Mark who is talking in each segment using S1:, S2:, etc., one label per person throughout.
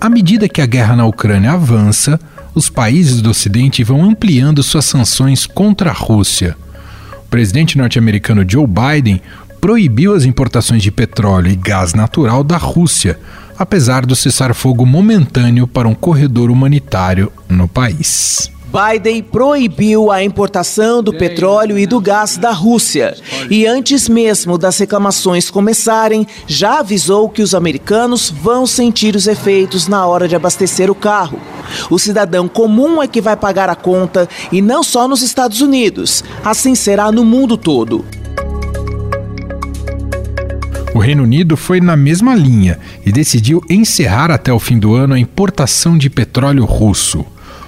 S1: À medida que a guerra na Ucrânia avança, os países do Ocidente vão ampliando suas sanções contra a Rússia. O presidente norte-americano Joe Biden proibiu as importações de petróleo e gás natural da Rússia, apesar do cessar-fogo momentâneo para um corredor humanitário no país.
S2: Biden proibiu a importação do petróleo e do gás da Rússia. E antes mesmo das reclamações começarem, já avisou que os americanos vão sentir os efeitos na hora de abastecer o carro. O cidadão comum é que vai pagar a conta e não só nos Estados Unidos. Assim será no mundo todo.
S1: O Reino Unido foi na mesma linha e decidiu encerrar até o fim do ano a importação de petróleo russo.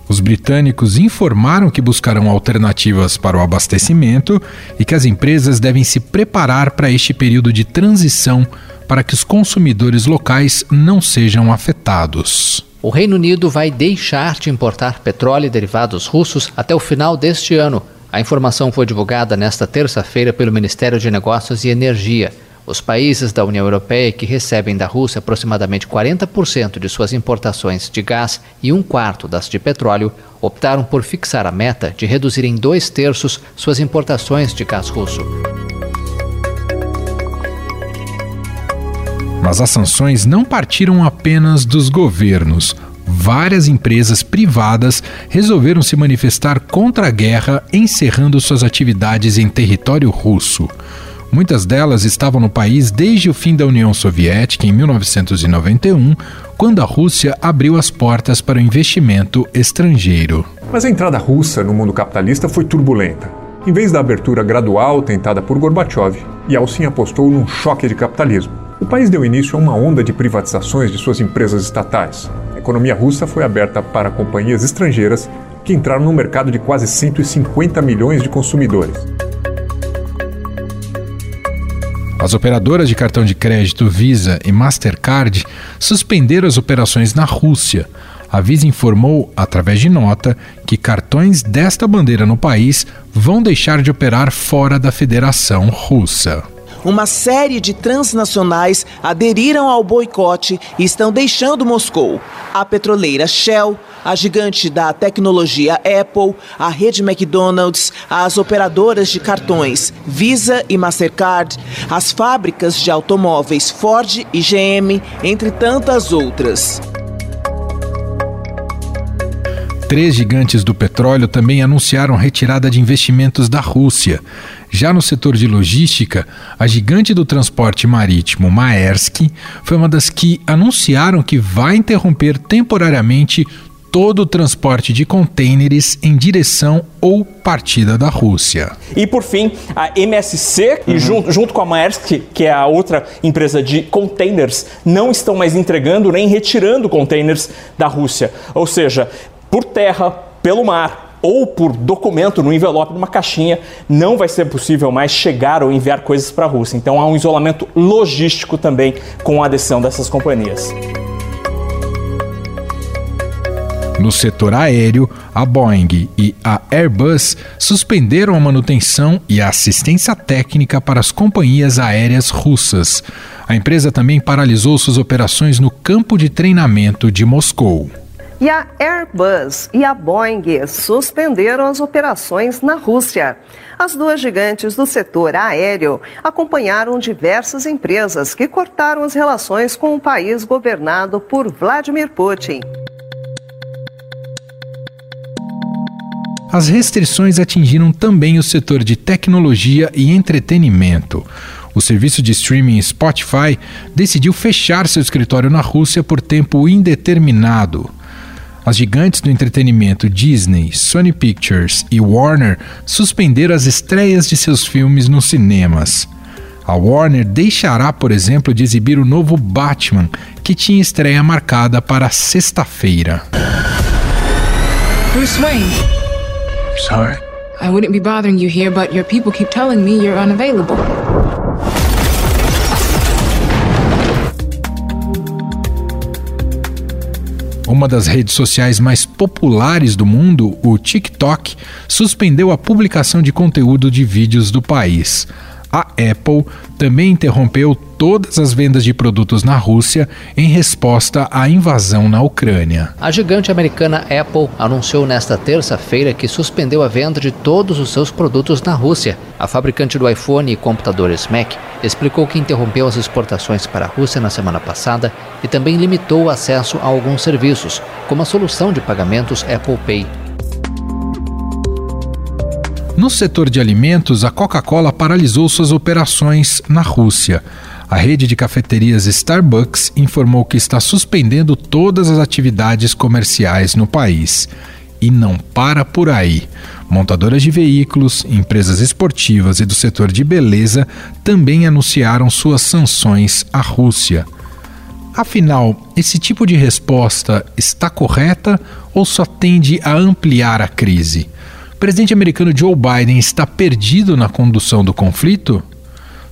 S1: Os britânicos informaram que buscarão alternativas para o abastecimento e que as empresas devem se preparar para este período de transição para que os consumidores locais não sejam afetados.
S3: O Reino Unido vai deixar de importar petróleo e derivados russos até o final deste ano. A informação foi divulgada nesta terça-feira pelo Ministério de Negócios e Energia. Os países da União Europeia que recebem da Rússia aproximadamente 40% de suas importações de gás e um quarto das de petróleo optaram por fixar a meta de reduzir em dois terços suas importações de gás russo.
S1: Mas as sanções não partiram apenas dos governos. Várias empresas privadas resolveram se manifestar contra a guerra, encerrando suas atividades em território russo. Muitas delas estavam no país desde o fim da União Soviética, em 1991, quando a Rússia abriu as portas para o investimento estrangeiro.
S4: Mas a entrada russa no mundo capitalista foi turbulenta. Em vez da abertura gradual tentada por Gorbachev, Yeltsin apostou num choque de capitalismo. O país deu início a uma onda de privatizações de suas empresas estatais. A economia russa foi aberta para companhias estrangeiras que entraram no mercado de quase 150 milhões de consumidores.
S1: As operadoras de cartão de crédito Visa e Mastercard suspenderam as operações na Rússia. A Visa informou, através de nota, que cartões desta bandeira no país vão deixar de operar fora da Federação Russa
S2: uma série de transnacionais aderiram ao boicote e estão deixando Moscou. A petroleira Shell, a gigante da tecnologia Apple, a rede McDonald's, as operadoras de cartões Visa e Mastercard, as fábricas de automóveis Ford e GM, entre tantas outras.
S1: Três gigantes do petróleo também anunciaram retirada de investimentos da Rússia. Já no setor de logística, a gigante do transporte marítimo Maersk foi uma das que anunciaram que vai interromper temporariamente todo o transporte de contêineres em direção ou partida da Rússia.
S5: E por fim, a MSC, uhum. e junto, junto com a Maersk, que é a outra empresa de containers, não estão mais entregando nem retirando containers da Rússia. Ou seja, por terra, pelo mar, ou por documento no envelope, numa caixinha, não vai ser possível mais chegar ou enviar coisas para a Rússia. Então há um isolamento logístico também com a adesão dessas companhias.
S1: No setor aéreo, a Boeing e a Airbus suspenderam a manutenção e a assistência técnica para as companhias aéreas russas. A empresa também paralisou suas operações no campo de treinamento de Moscou.
S6: E a Airbus e a Boeing suspenderam as operações na Rússia. As duas gigantes do setor aéreo acompanharam diversas empresas que cortaram as relações com o país governado por Vladimir Putin.
S1: As restrições atingiram também o setor de tecnologia e entretenimento. O serviço de streaming Spotify decidiu fechar seu escritório na Rússia por tempo indeterminado. As gigantes do entretenimento Disney, Sony Pictures e Warner suspenderam as estreias de seus filmes nos cinemas. A Warner deixará, por exemplo, de exibir o novo Batman, que tinha estreia marcada para sexta-feira. Bruce Wayne.
S7: sorry. I wouldn't be bothering you here, but your people keep telling me you're unavailable.
S1: Uma das redes sociais mais populares do mundo, o TikTok, suspendeu a publicação de conteúdo de vídeos do país. A Apple também interrompeu todas as vendas de produtos na Rússia em resposta à invasão na Ucrânia.
S3: A gigante americana Apple anunciou nesta terça-feira que suspendeu a venda de todos os seus produtos na Rússia. A fabricante do iPhone e computadores Mac explicou que interrompeu as exportações para a Rússia na semana passada e também limitou o acesso a alguns serviços, como a solução de pagamentos Apple Pay.
S1: No setor de alimentos, a Coca-Cola paralisou suas operações na Rússia. A rede de cafeterias Starbucks informou que está suspendendo todas as atividades comerciais no país. E não para por aí. Montadoras de veículos, empresas esportivas e do setor de beleza também anunciaram suas sanções à Rússia. Afinal, esse tipo de resposta está correta ou só tende a ampliar a crise? presidente americano Joe Biden está perdido na condução do conflito?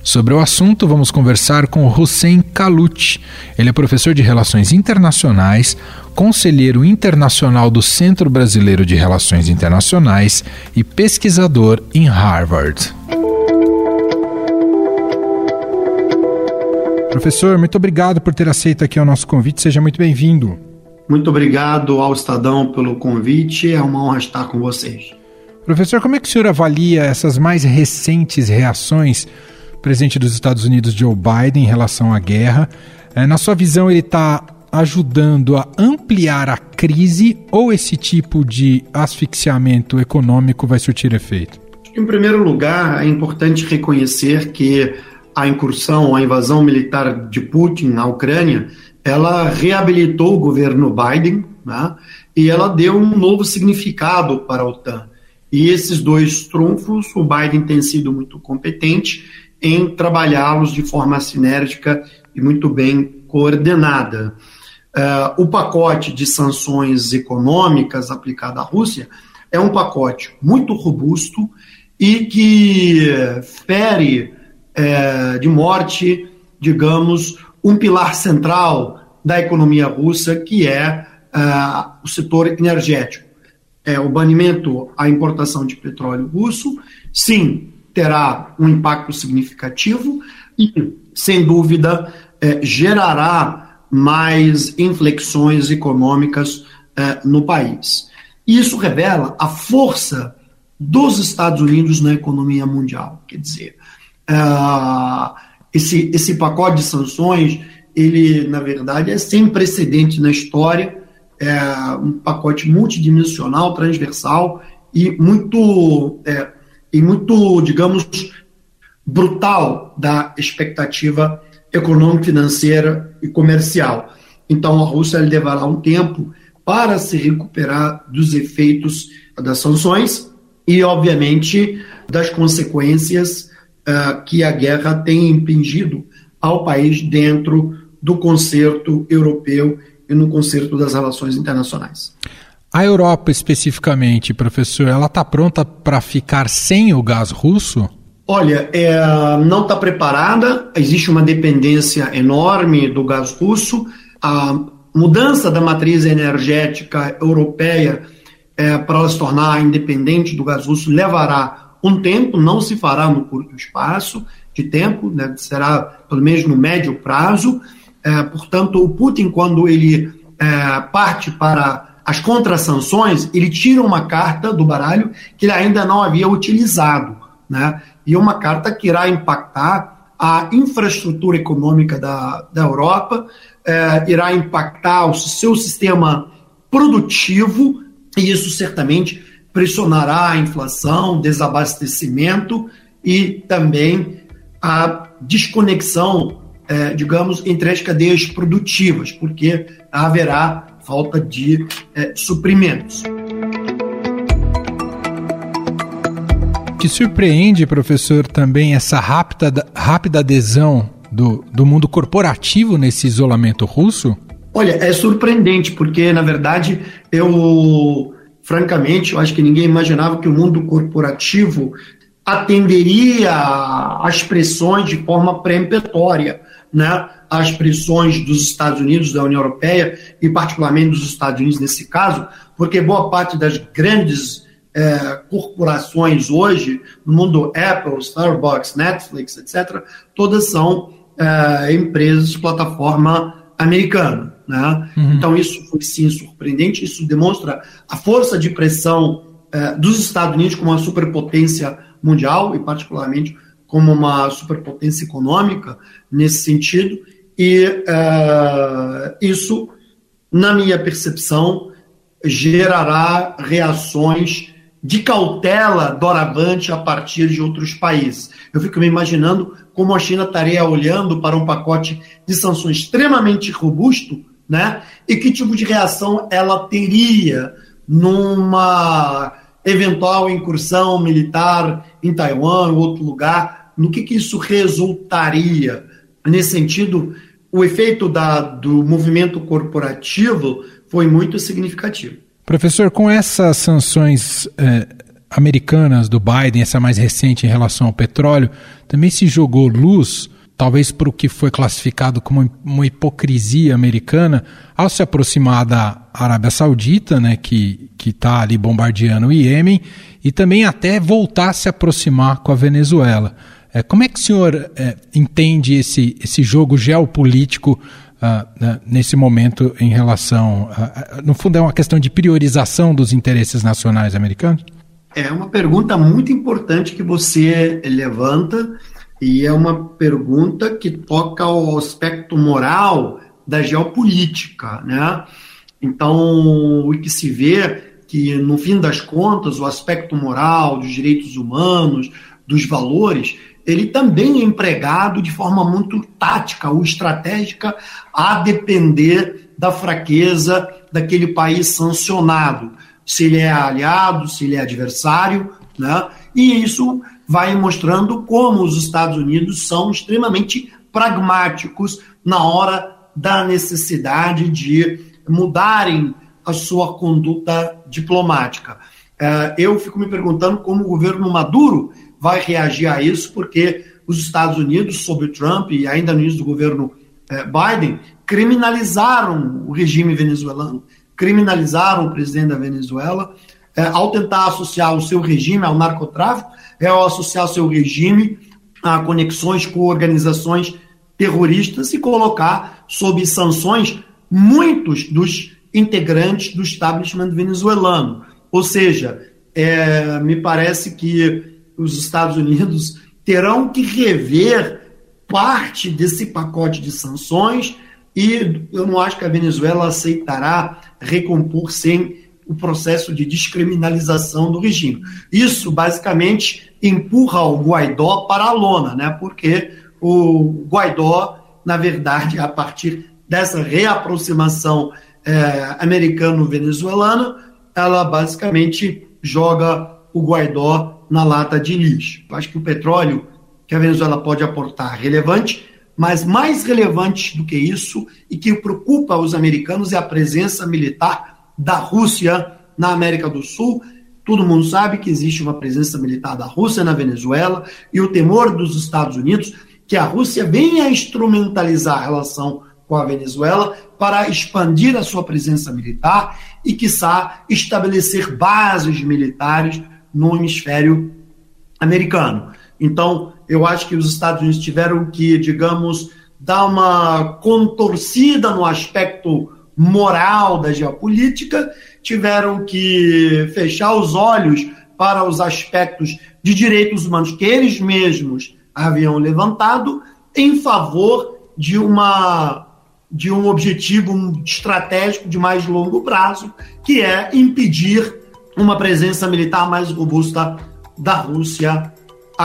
S1: Sobre o assunto, vamos conversar com Hussein Kalut. Ele é professor de Relações Internacionais, conselheiro internacional do Centro Brasileiro de Relações Internacionais e pesquisador em Harvard. Professor, muito obrigado por ter aceito aqui o nosso convite. Seja muito bem-vindo.
S8: Muito obrigado ao Estadão pelo convite. É uma honra estar com vocês.
S1: Professor, como é que o senhor avalia essas mais recentes reações presidente dos Estados Unidos, Joe Biden, em relação à guerra? É, na sua visão, ele está ajudando a ampliar a crise ou esse tipo de asfixiamento econômico vai surtir efeito?
S8: Em primeiro lugar, é importante reconhecer que a incursão, a invasão militar de Putin na Ucrânia, ela reabilitou o governo Biden né, e ela deu um novo significado para a OTAN. E esses dois trunfos, o Biden tem sido muito competente em trabalhá-los de forma sinérgica e muito bem coordenada. Uh, o pacote de sanções econômicas aplicado à Rússia é um pacote muito robusto e que fere é, de morte, digamos, um pilar central da economia russa, que é uh, o setor energético é, o banimento à importação de petróleo russo, sim, terá um impacto significativo e, sem dúvida, é, gerará mais inflexões econômicas é, no país. Isso revela a força dos Estados Unidos na economia mundial. Quer dizer, é, esse, esse pacote de sanções, ele, na verdade, é sem precedente na história é, um pacote multidimensional, transversal e muito, é, e muito, digamos, brutal da expectativa econômica, financeira e comercial. Então, a Rússia levará um tempo para se recuperar dos efeitos das sanções e, obviamente, das consequências uh, que a guerra tem impingido ao país dentro do concerto europeu e no concerto das relações internacionais.
S1: A Europa especificamente, professor, ela está pronta para ficar sem o gás russo?
S8: Olha, é, não está preparada, existe uma dependência enorme do gás russo. A mudança da matriz energética europeia é, para ela se tornar independente do gás russo levará um tempo, não se fará no curto espaço de tempo, né, será pelo menos no médio prazo. É, portanto, o Putin, quando ele é, parte para as contrasanções, ele tira uma carta do baralho que ele ainda não havia utilizado, né? E uma carta que irá impactar a infraestrutura econômica da, da Europa, é, irá impactar o seu sistema produtivo, e isso certamente pressionará a inflação, desabastecimento e também a desconexão é, digamos, entre as cadeias produtivas, porque haverá falta de é, suprimentos.
S1: Te surpreende, professor, também essa rápida, rápida adesão do, do mundo corporativo nesse isolamento russo?
S8: Olha, é surpreendente, porque, na verdade, eu, francamente, eu acho que ninguém imaginava que o mundo corporativo atenderia às pressões de forma preemptória né, às pressões dos Estados Unidos, da União Europeia e particularmente dos Estados Unidos nesse caso, porque boa parte das grandes é, corporações hoje, no mundo Apple, Starbucks, Netflix, etc., todas são é, empresas, plataforma americana. Né? Uhum. Então, isso foi sim surpreendente, isso demonstra a força de pressão é, dos Estados Unidos como uma superpotência mundial, e particularmente como uma superpotência econômica nesse sentido, e é, isso, na minha percepção, gerará reações de cautela doravante a partir de outros países. Eu fico me imaginando como a China estaria olhando para um pacote de sanções extremamente robusto, né? E que tipo de reação ela teria numa eventual incursão militar em Taiwan ou outro lugar? No que, que isso resultaria? Nesse sentido, o efeito da, do movimento corporativo foi muito significativo.
S1: Professor, com essas sanções eh, americanas do Biden, essa mais recente em relação ao petróleo, também se jogou luz, talvez para o que foi classificado como uma hipocrisia americana, ao se aproximar da Arábia Saudita, né, que está ali bombardeando o Iêmen, e também até voltar a se aproximar com a Venezuela. É, como é que o senhor é, entende esse, esse jogo geopolítico uh, nesse momento em relação. No fundo, é uma questão de priorização dos interesses nacionais americanos?
S8: É uma pergunta muito importante que você levanta e é uma pergunta que toca ao aspecto moral da geopolítica, né? Então, o que se vê que no fim das contas o aspecto moral dos direitos humanos, dos valores, ele também é empregado de forma muito tática ou estratégica, a depender da fraqueza daquele país sancionado, se ele é aliado, se ele é adversário, né? E isso vai mostrando como os Estados Unidos são extremamente pragmáticos na hora da necessidade de mudarem a sua conduta diplomática. É, eu fico me perguntando como o governo Maduro vai reagir a isso, porque os Estados Unidos, sob o Trump e ainda no início do governo eh, Biden, criminalizaram o regime venezuelano, criminalizaram o presidente da Venezuela, eh, ao tentar associar o seu regime ao narcotráfico, é ao associar seu regime a conexões com organizações terroristas e colocar sob sanções muitos dos integrantes do establishment venezuelano. Ou seja, é, me parece que os Estados Unidos terão que rever parte desse pacote de sanções e eu não acho que a Venezuela aceitará recompor sem o processo de descriminalização do regime. Isso basicamente empurra o Guaidó para a lona, né? Porque o Guaidó, na verdade, a partir dessa reaproximação é, americano-venezuelana, ela basicamente joga o Guaidó na lata de lixo. Acho que o petróleo que a Venezuela pode aportar é relevante, mas mais relevante do que isso e que preocupa os americanos é a presença militar da Rússia na América do Sul. Todo mundo sabe que existe uma presença militar da Rússia na Venezuela e o temor dos Estados Unidos que a Rússia venha instrumentalizar a relação com a Venezuela para expandir a sua presença militar e, quiçá, estabelecer bases militares no hemisfério americano. Então, eu acho que os Estados Unidos tiveram que, digamos, dar uma contorcida no aspecto moral da geopolítica, tiveram que fechar os olhos para os aspectos de direitos humanos que eles mesmos haviam levantado em favor de uma de um objetivo estratégico de mais longo prazo, que é impedir uma presença militar mais robusta da Rússia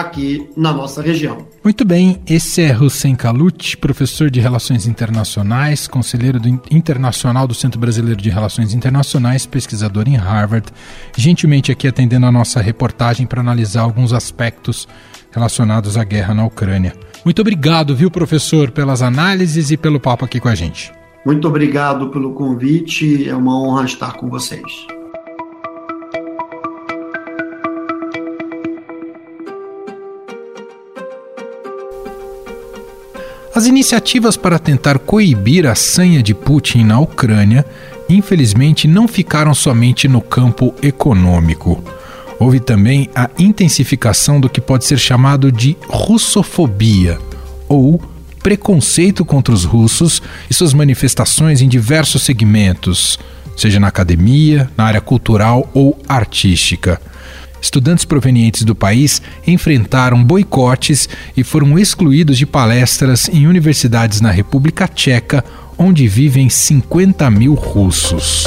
S8: aqui na nossa região.
S1: Muito bem, esse é Hussein Kalut, professor de Relações Internacionais, conselheiro do internacional do Centro Brasileiro de Relações Internacionais, pesquisador em Harvard, gentilmente aqui atendendo a nossa reportagem para analisar alguns aspectos relacionados à guerra na Ucrânia. Muito obrigado, viu, professor, pelas análises e pelo papo aqui com a gente.
S8: Muito obrigado pelo convite, é uma honra estar com vocês.
S1: As iniciativas para tentar coibir a sanha de Putin na Ucrânia, infelizmente, não ficaram somente no campo econômico. houve também a intensificação do que pode ser chamado de russofobia, ou preconceito contra os russos e suas manifestações em diversos segmentos, seja na academia, na área cultural ou artística. Estudantes provenientes do país enfrentaram boicotes e foram excluídos de palestras em universidades na República Tcheca, onde vivem 50 mil russos.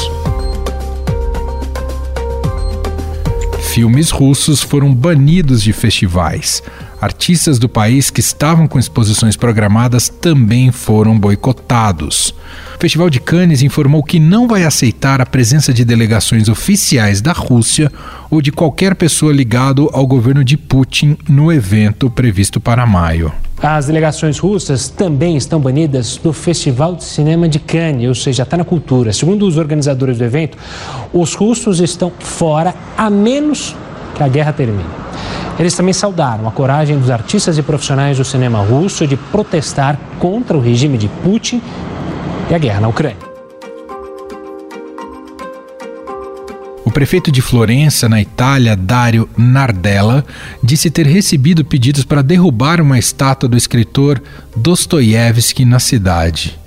S1: Filmes russos foram banidos de festivais. Artistas do país que estavam com exposições programadas também foram boicotados. O Festival de Cannes informou que não vai aceitar a presença de delegações oficiais da Rússia ou de qualquer pessoa ligado ao governo de Putin no evento previsto para maio.
S9: As delegações russas também estão banidas do Festival de Cinema de Cannes, ou seja, está na cultura. Segundo os organizadores do evento, os russos estão fora a menos que a guerra termine. Eles também saudaram a coragem dos artistas e profissionais do cinema russo de protestar contra o regime de Putin e a guerra na Ucrânia.
S1: O prefeito de Florença, na Itália, Dario Nardella, disse ter recebido pedidos para derrubar uma estátua do escritor Dostoiévski na cidade.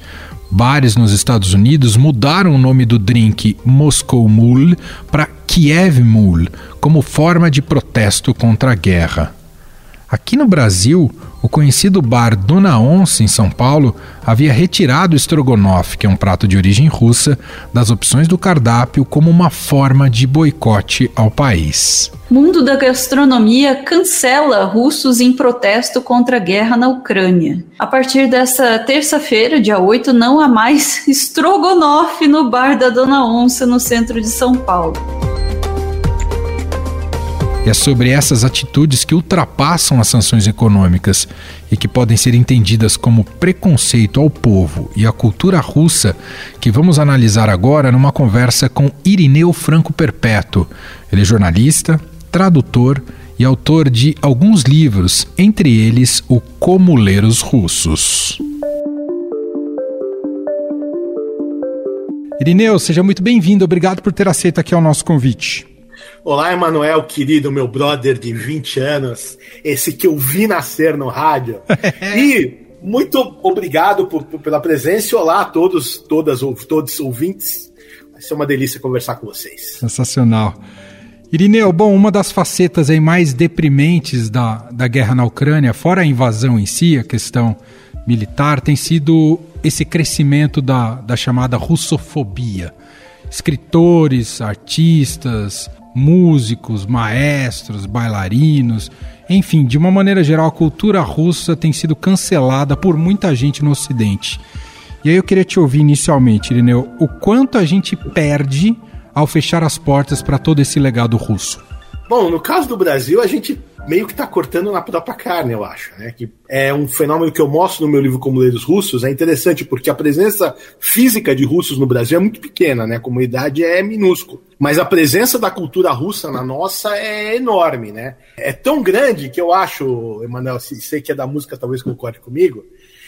S1: Bares nos Estados Unidos mudaram o nome do drink Moscow Mule para Kiev Mule, como forma de protesto contra a guerra. Aqui no Brasil, o conhecido bar Dona Onça, em São Paulo, havia retirado o estrogonofe, que é um prato de origem russa, das opções do cardápio como uma forma de boicote ao país.
S10: Mundo da gastronomia cancela russos em protesto contra a guerra na Ucrânia. A partir dessa terça-feira, dia 8, não há mais estrogonofe no bar da Dona Onça, no centro de São Paulo.
S1: É sobre essas atitudes que ultrapassam as sanções econômicas e que podem ser entendidas como preconceito ao povo e à cultura russa que vamos analisar agora numa conversa com Irineu Franco Perpétuo. Ele é jornalista, tradutor e autor de alguns livros, entre eles o Como Ler os Russos. Irineu, seja muito bem-vindo. Obrigado por ter aceito aqui o nosso convite.
S11: Olá, Emanuel, querido, meu brother de 20 anos, esse que eu vi nascer no rádio. e muito obrigado por, por, pela presença olá a todos, todas, todos ouvintes. Vai ser uma delícia conversar com vocês.
S1: Sensacional. Irineu, bom, uma das facetas aí mais deprimentes da, da guerra na Ucrânia, fora a invasão em si, a questão militar, tem sido esse crescimento da, da chamada russofobia. Escritores, artistas, músicos, maestros, bailarinos, enfim, de uma maneira geral, a cultura russa tem sido cancelada por muita gente no Ocidente. E aí eu queria te ouvir inicialmente, Irineu, o quanto a gente perde ao fechar as portas para todo esse legado russo?
S11: Bom, no caso do Brasil, a gente meio que está cortando na própria carne, eu acho. Né? Que é um fenômeno que eu mostro no meu livro Como Ler os Russos. É interessante porque a presença física de russos no Brasil é muito pequena, né? a comunidade é minúscula. Mas a presença da cultura russa na nossa é enorme. Né? É tão grande que eu acho, Emanuel, sei que é da música, talvez concorde comigo,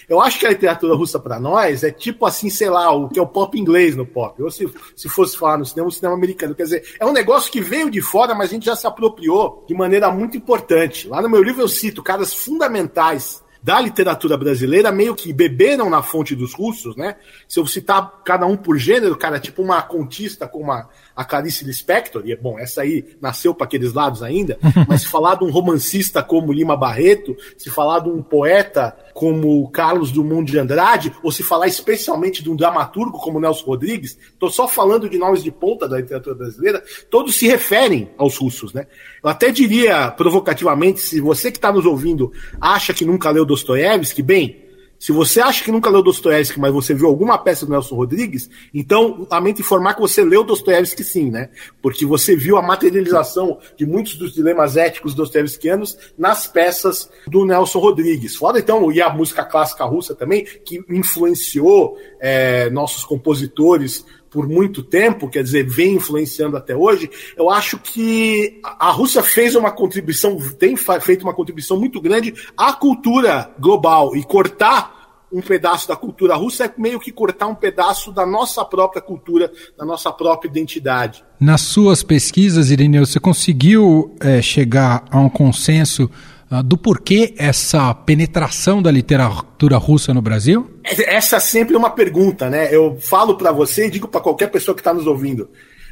S11: eu acho que a literatura russa para nós é tipo assim, sei lá, o que é o pop inglês no pop. Ou se, se fosse falar no cinema, o cinema americano. Quer dizer, é um negócio que veio de fora, mas a gente já se apropriou de maneira muito importante. Lá no meu livro eu cito caras fundamentais da literatura brasileira meio que beberam na fonte dos russos, né? Se eu citar cada um por gênero, cara, tipo uma contista como a, a Clarice Lispector, e bom, essa aí nasceu para aqueles lados ainda, mas se falar de um romancista como Lima Barreto, se falar de um poeta como Carlos Drummond de Andrade, ou se falar especialmente de um dramaturgo como Nelson Rodrigues, estou só falando de nomes de ponta da literatura brasileira, todos se referem aos russos, né? Eu até diria provocativamente, se você que está nos ouvindo acha que nunca leu Dostoiévski, bem, se você acha que nunca leu Dostoiévski, mas você viu alguma peça do Nelson Rodrigues, então lamento informar que você leu Dostoiévski sim, né? Porque você viu a materialização de muitos dos dilemas éticos dostoiévskianos nas peças do Nelson Rodrigues. Fora então, e a música clássica russa também, que influenciou é, nossos compositores por muito tempo, quer dizer, vem influenciando até hoje, eu acho que a Rússia fez uma contribuição, tem feito uma contribuição muito grande à cultura global e cortar um pedaço da cultura russa é meio que cortar um pedaço da nossa própria cultura, da nossa própria identidade.
S1: Nas suas pesquisas, Irineu, você conseguiu é, chegar a um consenso do porquê essa penetração da literatura russa no Brasil?
S11: Essa é sempre uma pergunta, né? Eu falo para você e digo para qualquer pessoa que está nos ouvindo.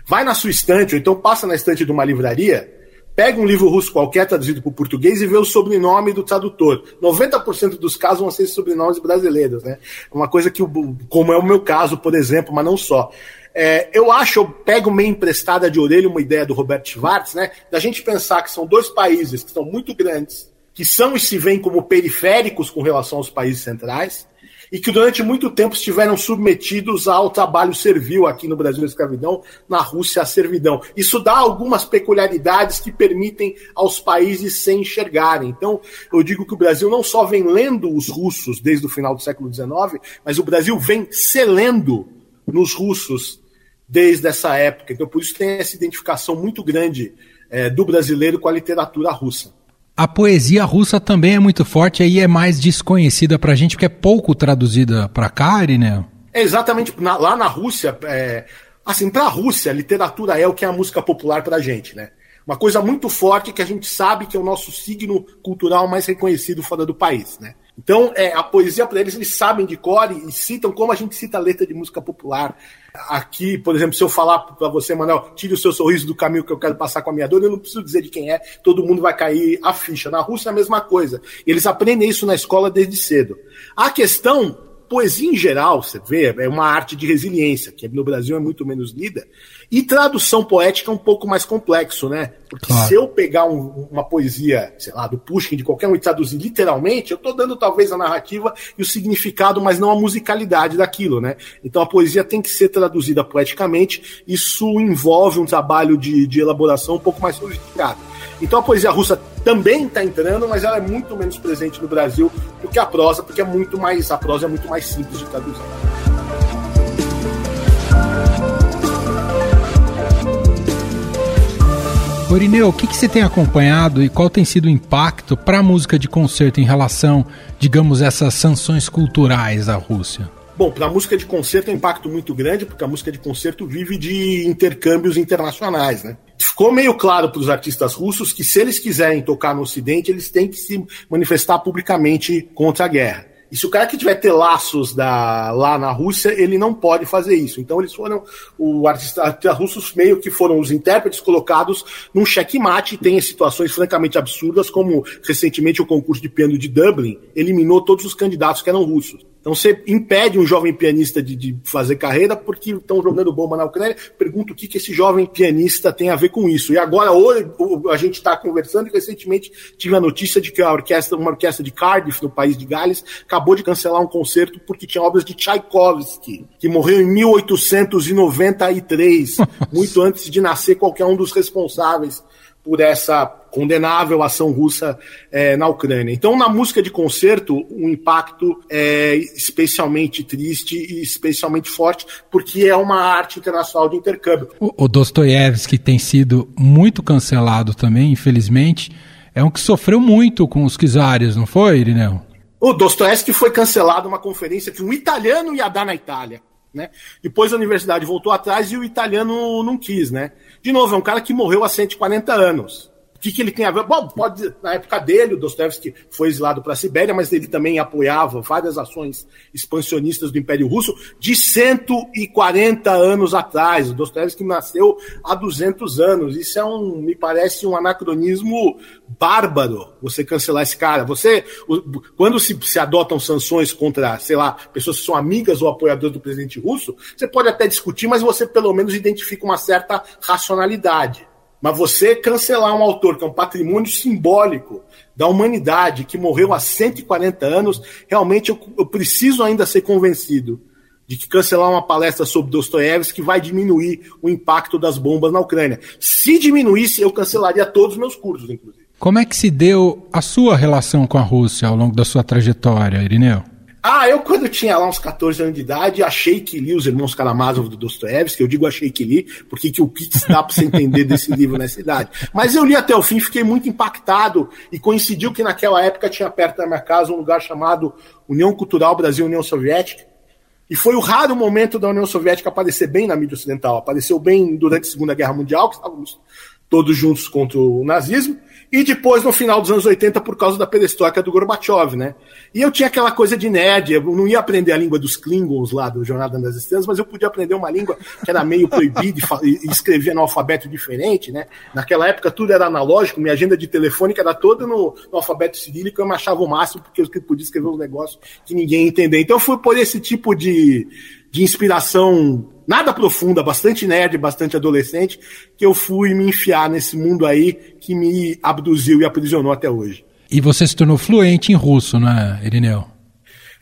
S11: Vai na sua estante, ou então passa na estante de uma livraria, pega um livro russo qualquer traduzido para o português e vê o sobrenome do tradutor. 90% dos casos vão ser sobrenomes brasileiros, né? Uma coisa que, como é o meu caso, por exemplo, mas não só. É, eu acho, eu pego meio emprestada de orelha uma ideia do Robert Schwartz, né? Da gente pensar que são dois países que são muito grandes, que são e se veem como periféricos com relação aos países centrais, e que durante muito tempo estiveram submetidos ao trabalho servil aqui no Brasil, a escravidão, na Rússia, a servidão. Isso dá algumas peculiaridades que permitem aos países se enxergarem. Então, eu digo que o Brasil não só vem lendo os russos desde o final do século XIX, mas o Brasil vem se lendo nos russos desde essa época. Então, por isso tem essa identificação muito grande é, do brasileiro com a literatura russa.
S1: A poesia russa também é muito forte, aí é mais desconhecida pra gente, porque é pouco traduzida pra cá, né?
S11: É exatamente, na, lá na Rússia, é, assim, pra Rússia, literatura é o que é a música popular pra gente, né? Uma coisa muito forte que a gente sabe que é o nosso signo cultural mais reconhecido fora do país, né? Então, é, a poesia para eles, eles sabem de cor e, citam como a gente cita a letra de música popular. Aqui, por exemplo, se eu falar para você, Manuel, tire o seu sorriso do caminho que eu quero passar com a minha dor, eu não preciso dizer de quem é, todo mundo vai cair a ficha. Na Rússia é a mesma coisa. Eles aprendem isso na escola desde cedo. A questão poesia em geral, você vê, é uma arte de resiliência, que no Brasil é muito menos lida. E tradução poética é um pouco mais complexo, né? Porque claro. se eu pegar um, uma poesia, sei lá, do Pushkin, de qualquer um, e traduzir literalmente, eu estou dando talvez a narrativa e o significado, mas não a musicalidade daquilo, né? Então a poesia tem que ser traduzida poeticamente, isso envolve um trabalho de, de elaboração um pouco mais sofisticado. Então a poesia russa também está entrando, mas ela é muito menos presente no Brasil do que a prosa, porque é muito mais a prosa é muito mais simples de traduzir.
S1: Orineu, o que, que, você tem acompanhado e qual tem sido o impacto para a música de concerto em relação, digamos, essas sanções culturais da Rússia?
S11: Bom, para a música de concerto é um impacto muito grande, porque a música de concerto vive de intercâmbios internacionais, né? Ficou meio claro para os artistas russos que se eles quiserem tocar no Ocidente, eles têm que se manifestar publicamente contra a guerra. E se o cara que tiver ter laços da, lá na Rússia, ele não pode fazer isso. Então eles foram, os artistas russos meio que foram os intérpretes colocados num checkmate. Tem situações francamente absurdas, como recentemente o concurso de piano de Dublin eliminou todos os candidatos que eram russos. Então você impede um jovem pianista de, de fazer carreira porque estão jogando bomba na Ucrânia. Pergunto o que, que esse jovem pianista tem a ver com isso. E agora hoje a gente está conversando e recentemente tive a notícia de que a orquestra, uma orquestra de Cardiff, no país de Gales, acabou de cancelar um concerto porque tinha obras de Tchaikovsky, que morreu em 1893, muito antes de nascer qualquer um dos responsáveis por essa condenável ação russa é, na Ucrânia. Então, na música de concerto, o impacto é especialmente triste e especialmente forte, porque é uma arte internacional de intercâmbio.
S1: O, o Dostoiévski tem sido muito cancelado também, infelizmente. É um que sofreu muito com os czares, não foi, Irineu?
S11: O Dostoiévski foi cancelado uma conferência que um italiano ia dar na Itália. Né? Depois a universidade voltou atrás e o italiano não quis, né? De novo, é um cara que morreu há 140 anos que, que ele tem a ver? Bom, pode, na época dele, o Dostoevsky foi exilado para a Sibéria, mas ele também apoiava várias ações expansionistas do Império Russo de 140 anos atrás. O Dostoevsky nasceu há 200 anos. Isso é um, me parece um anacronismo bárbaro, você cancelar esse cara. Você, quando se, se adotam sanções contra, sei lá, pessoas que são amigas ou apoiadoras do presidente russo, você pode até discutir, mas você pelo menos identifica uma certa racionalidade. Mas você cancelar um autor que é um patrimônio simbólico da humanidade, que morreu há 140 anos, realmente eu, eu preciso ainda ser convencido de que cancelar uma palestra sobre Dostoiévski vai diminuir o impacto das bombas na Ucrânia. Se diminuísse, eu cancelaria todos os meus cursos, inclusive.
S1: Como é que se deu a sua relação com a Rússia ao longo da sua trajetória, Irineu?
S11: Ah, eu quando tinha lá uns 14 anos de idade, achei que li os Irmãos Karamazov do Dostoiévski, eu digo achei que li, porque que o que dá para você entender desse livro nessa idade. Mas eu li até o fim, fiquei muito impactado e coincidiu que naquela época tinha perto da minha casa um lugar chamado União Cultural Brasil União Soviética, e foi o raro momento da União Soviética aparecer bem na mídia ocidental. Apareceu bem durante a Segunda Guerra Mundial, que estávamos todos juntos contra o nazismo, e depois no final dos anos 80 por causa da perestroika do Gorbachev, né? E eu tinha aquela coisa de nerd, eu não ia aprender a língua dos Klingons lá do Jornada das Estrelas, mas eu podia aprender uma língua que era meio proibida e escrevia no alfabeto diferente, né? Naquela época tudo era analógico, minha agenda de telefônica era toda no, no alfabeto cirílico, eu me achava o máximo porque eu podia escrever um negócio que ninguém ia entender. Então eu fui por esse tipo de, de inspiração nada profunda, bastante nerd, bastante adolescente, que eu fui me enfiar nesse mundo aí que me abduziu e aprisionou até hoje.
S1: E você se tornou fluente em russo, né, Irineu?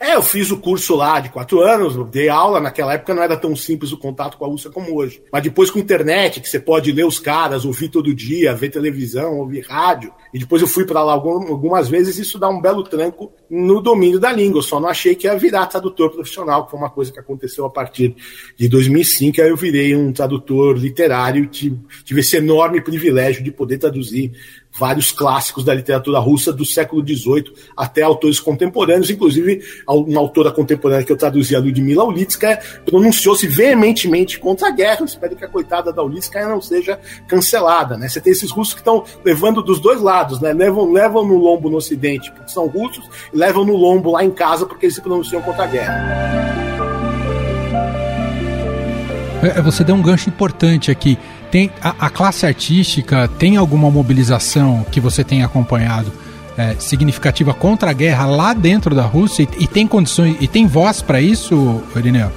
S11: É, eu fiz o curso lá de quatro anos, dei aula, naquela época não era tão simples o contato com a Rússia como hoje. Mas depois com a internet, que você pode ler os caras, ouvir todo dia, ver televisão, ouvir rádio, e depois eu fui para lá algumas vezes, isso dá um belo tranco no domínio da língua. Eu só não achei que ia virar tradutor profissional, que foi uma coisa que aconteceu a partir de 2005, aí eu virei um tradutor literário, tive, tive esse enorme privilégio de poder traduzir vários clássicos da literatura russa do século XVIII até autores contemporâneos, inclusive uma autora contemporânea que eu traduzi, a Ludmila Ulitskaya, pronunciou-se veementemente contra a guerra, espero que a coitada da Ulitskaya não seja cancelada. Né? Você tem esses russos que estão levando dos dois lados, né? levam, levam no lombo no ocidente porque são russos e levam no lombo lá em casa porque eles se pronunciam contra a guerra.
S1: É, você deu um gancho importante aqui. Tem a, a classe artística tem alguma mobilização que você tem acompanhado é, significativa contra a guerra lá dentro da Rússia e, e tem condições e tem voz para isso, Irineu?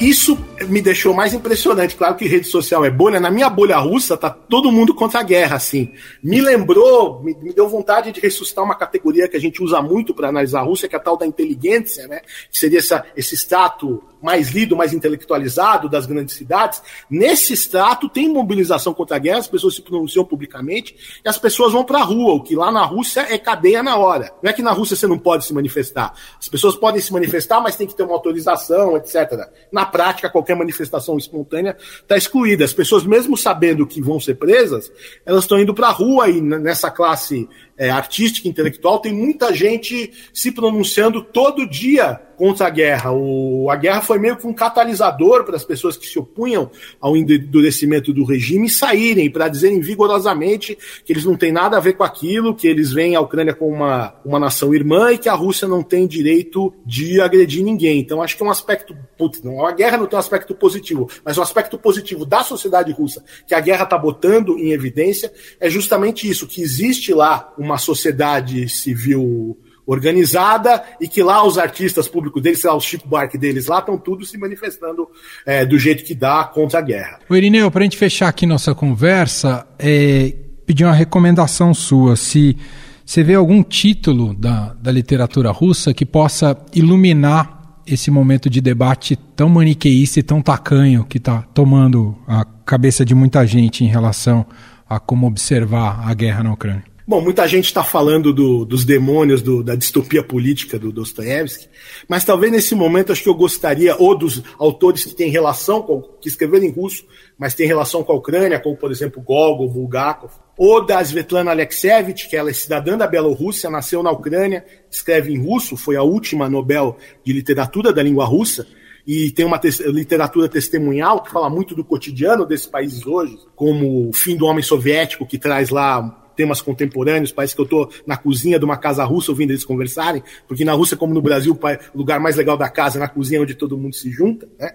S11: Isso me deixou mais impressionante. Claro que rede social é bolha. Na minha bolha russa, tá todo mundo contra a guerra, assim. Me lembrou, me, me deu vontade de ressuscitar uma categoria que a gente usa muito para analisar a Rússia, que é a tal da inteligência, né? Que seria essa, esse status mais lido, mais intelectualizado das grandes cidades. Nesse extrato tem mobilização contra a guerra, as pessoas se pronunciam publicamente e as pessoas vão para a rua, o que lá na Rússia é cadeia na hora. Não é que na Rússia você não pode se manifestar. As pessoas podem se manifestar, mas tem que ter uma autorização, etc. Na prática, qualquer manifestação espontânea está excluída. As pessoas, mesmo sabendo que vão ser presas, elas estão indo para a rua e nessa classe é, artística, intelectual, tem muita gente se pronunciando todo dia contra a guerra. O, a guerra foi meio que um catalisador para as pessoas que se opunham ao endurecimento do regime saírem para dizerem vigorosamente que eles não têm nada a ver com aquilo, que eles veem a Ucrânia como uma, uma nação irmã e que a Rússia não tem direito de agredir ninguém. Então acho que é um aspecto. Putz, não, a guerra não tem um aspecto positivo, mas um aspecto positivo da sociedade russa que a guerra está botando em evidência é justamente isso, que existe lá uma uma sociedade civil organizada e que lá os artistas públicos deles, lá, os Chico Buarque deles lá, estão tudo se manifestando é, do jeito que dá contra a guerra.
S1: O Irineu, para a gente fechar aqui nossa conversa, é, pedir uma recomendação sua, se você vê algum título da, da literatura russa que possa iluminar esse momento de debate tão maniqueísta e tão tacanho que está tomando a cabeça de muita gente em relação a como observar a guerra na Ucrânia.
S11: Bom, muita gente está falando do, dos demônios do, da distopia política do Dostoiévski, mas talvez nesse momento acho que eu gostaria, ou dos autores que têm relação, com, que escreveram em russo, mas têm relação com a Ucrânia, como por exemplo Gogol, Bulgakov, ou da Svetlana Alexievich, que ela é cidadã da Bielorrússia, nasceu na Ucrânia, escreve em russo, foi a última Nobel de Literatura da língua russa, e tem uma te literatura testemunhal que fala muito do cotidiano desses países hoje, como o fim do homem soviético, que traz lá temas contemporâneos, parece que eu estou na cozinha de uma casa russa ouvindo eles conversarem, porque na Rússia, como no Brasil, o lugar mais legal da casa é na cozinha onde todo mundo se junta, né?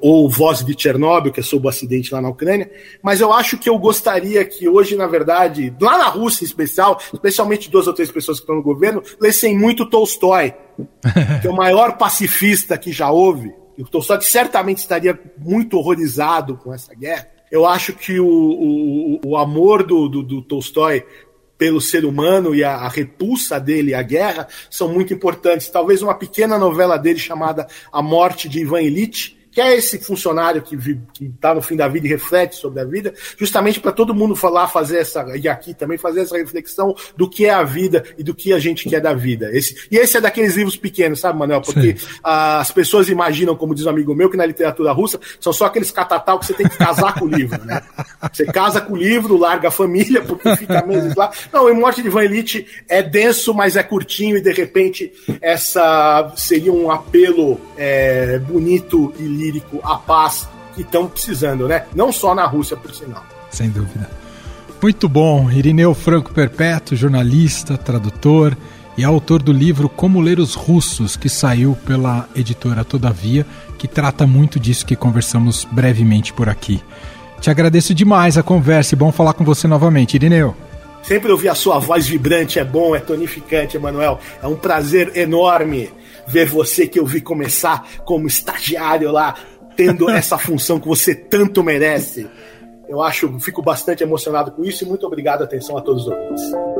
S11: Ou Voz de Chernobyl, que é sobre o acidente lá na Ucrânia. Mas eu acho que eu gostaria que hoje, na verdade, lá na Rússia em especial, especialmente duas ou três pessoas que estão no governo, lessem muito Tolstói, que é o maior pacifista que já houve. E o Tolstói certamente estaria muito horrorizado com essa guerra eu acho que o, o, o amor do, do, do, Tolstói pelo ser humano e a, a, repulsa dele à guerra são muito importantes. Talvez uma pequena novela dele chamada A Morte de Ivan Ilitch, quer esse funcionário que está no fim da vida e reflete sobre a vida, justamente para todo mundo falar, fazer essa, e aqui também fazer essa reflexão do que é a vida e do que a gente quer da vida. Esse, e esse é daqueles livros pequenos, sabe, Manuel? Porque as pessoas imaginam, como diz um amigo meu, que na literatura russa são só aqueles catatal que você tem que casar com o livro, né? Você casa com o livro, larga a família, porque fica meses lá. Não, o Morte de Van Elite é denso, mas é curtinho, e de repente essa seria um apelo é, bonito e lindo lírico, a paz que estão precisando, né? Não só na Rússia, por sinal.
S1: Sem dúvida. Muito bom. Irineu Franco Perpétuo, jornalista, tradutor e autor do livro Como Ler os Russos, que saiu pela editora Todavia, que trata muito disso que conversamos brevemente por aqui. Te agradeço demais a conversa e bom falar com você novamente, Irineu.
S11: Sempre ouvir a sua voz vibrante é bom, é tonificante, Emanuel. É um prazer enorme ver você que eu vi começar como estagiário lá, tendo essa função que você tanto merece. Eu acho, fico bastante emocionado com isso e muito obrigado, atenção a todos os ouvintes.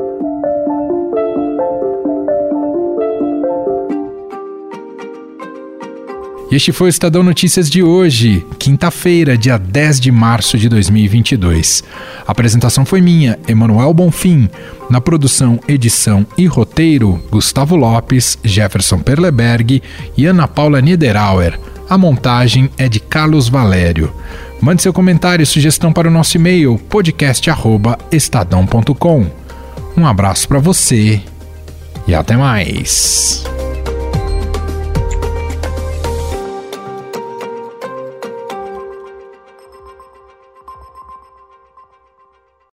S1: Este foi o Estadão Notícias de hoje, quinta-feira, dia 10 de março de 2022. A apresentação foi minha, Emanuel Bonfim. Na produção, edição e roteiro, Gustavo Lopes, Jefferson Perleberg e Ana Paula Niederauer. A montagem é de Carlos Valério. Mande seu comentário e sugestão para o nosso e-mail podcast@estadão.com. Um abraço para você e até mais.